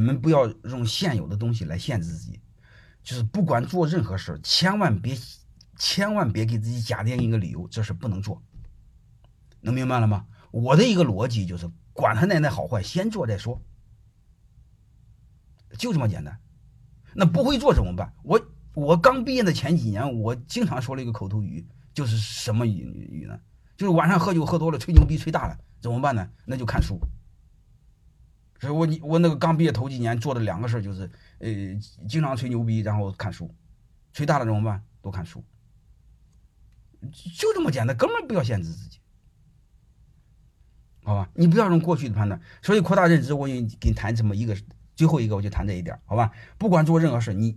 你们不要用现有的东西来限制自己，就是不管做任何事，千万别千万别给自己假定一个理由，这事不能做。能明白了吗？我的一个逻辑就是，管他奶奶好坏，先做再说，就这么简单。那不会做怎么办？我我刚毕业的前几年，我经常说了一个口头语，就是什么语语呢？就是晚上喝酒喝多了，吹牛逼吹大了，怎么办呢？那就看书。所以我我那个刚毕业头几年做的两个事就是，呃，经常吹牛逼，然后看书，吹大了怎么办？多看书，就这么简单，根本不要限制自己。好吧，你不要用过去的判断，所以扩大认知，我给你给你谈这么一个，最后一个我就谈这一点，好吧？不管做任何事，你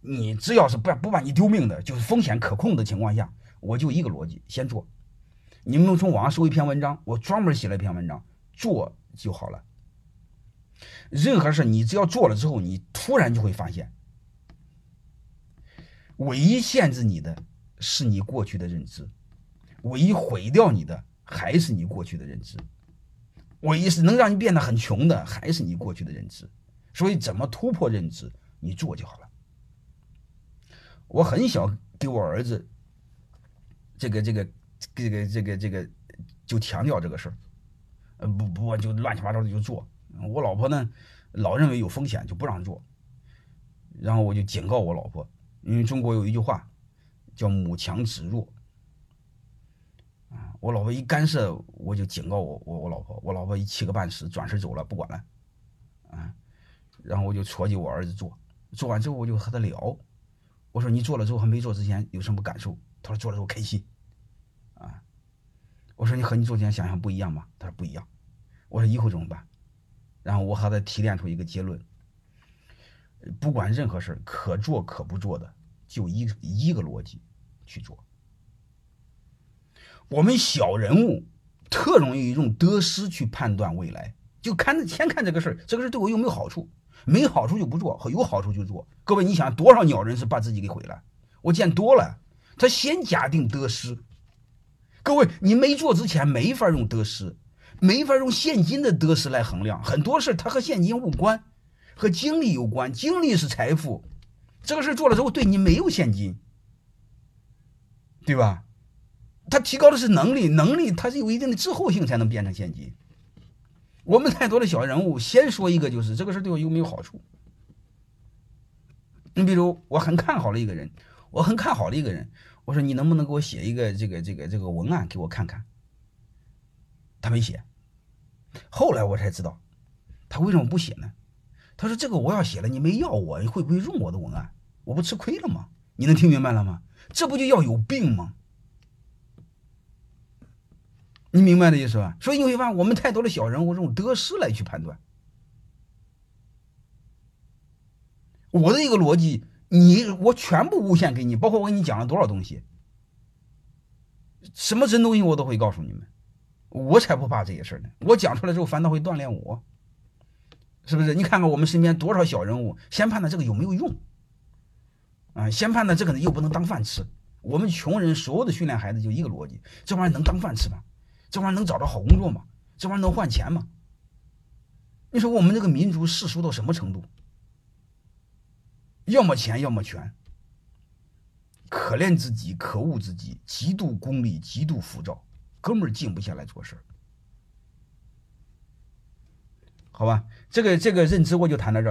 你只要是不不把你丢命的，就是风险可控的情况下，我就一个逻辑，先做。你们从网上搜一篇文章，我专门写了一篇文章，做就好了。任何事你只要做了之后，你突然就会发现，唯一限制你的是你过去的认知，唯一毁掉你的。还是你过去的认知，唯一是能让你变得很穷的，还是你过去的认知。所以，怎么突破认知，你做就好了。我很小给我儿子，这个、这个、这个、这个、这个，就强调这个事儿。呃，不不，就乱七八糟的就做。我老婆呢，老认为有风险，就不让做。然后我就警告我老婆，因为中国有一句话叫“母强子弱”。啊我老婆一干涉，我就警告我我我老婆，我老婆一气个半死，转身走了，不管了，啊，然后我就戳起我儿子做，做完之后我就和他聊，我说你做了之后和没做之前有什么感受？他说做了之后开心，啊，我说你和你做之前想象不一样吗？他说不一样，我说以后怎么办？然后我还得提炼出一个结论，不管任何事可做可不做的，就一一个逻辑去做。我们小人物特容易用得失去判断未来，就看先看这个事儿，这个事儿对我有没有好处？没好处就不做，有好处就做。各位，你想多少鸟人是把自己给毁了？我见多了，他先假定得失。各位，你没做之前没法用得失，没法用现金的得失来衡量。很多事它和现金无关，和精力有关。精力是财富，这个事做了之后对你没有现金，对吧？他提高的是能力，能力它是有一定的滞后性才能变成现金。我们太多的小人物，先说一个就是这个事对我有没有好处？你比如我很看好了一个人，我很看好的一个人，我说你能不能给我写一个这个这个这个文案给我看看？没写。后来我才知道，他为什么不写呢？他说这个我要写了，你没要我，你会不会用我的文案？我不吃亏了吗？你能听明白了吗？这不就要有病吗？你明白的意思吧？所以你会发现，我们太多的小人物用得失来去判断。我的一个逻辑，你我全部诬陷给你，包括我给你讲了多少东西，什么真东西我都会告诉你们，我才不怕这些事呢。我讲出来之后，反倒会锻炼我，是不是？你看看我们身边多少小人物，先判断这个有没有用，啊，先判断这个呢又不能当饭吃。我们穷人所有的训练孩子就一个逻辑，这玩意儿能当饭吃吗？这玩意儿能找着好工作吗？这玩意儿能换钱吗？你说我们这个民族世俗到什么程度？要么钱，要么权。可怜自己，可恶自己，极度功利，极度浮躁，根本静不下来做事儿。好吧，这个这个认知我就谈到这儿。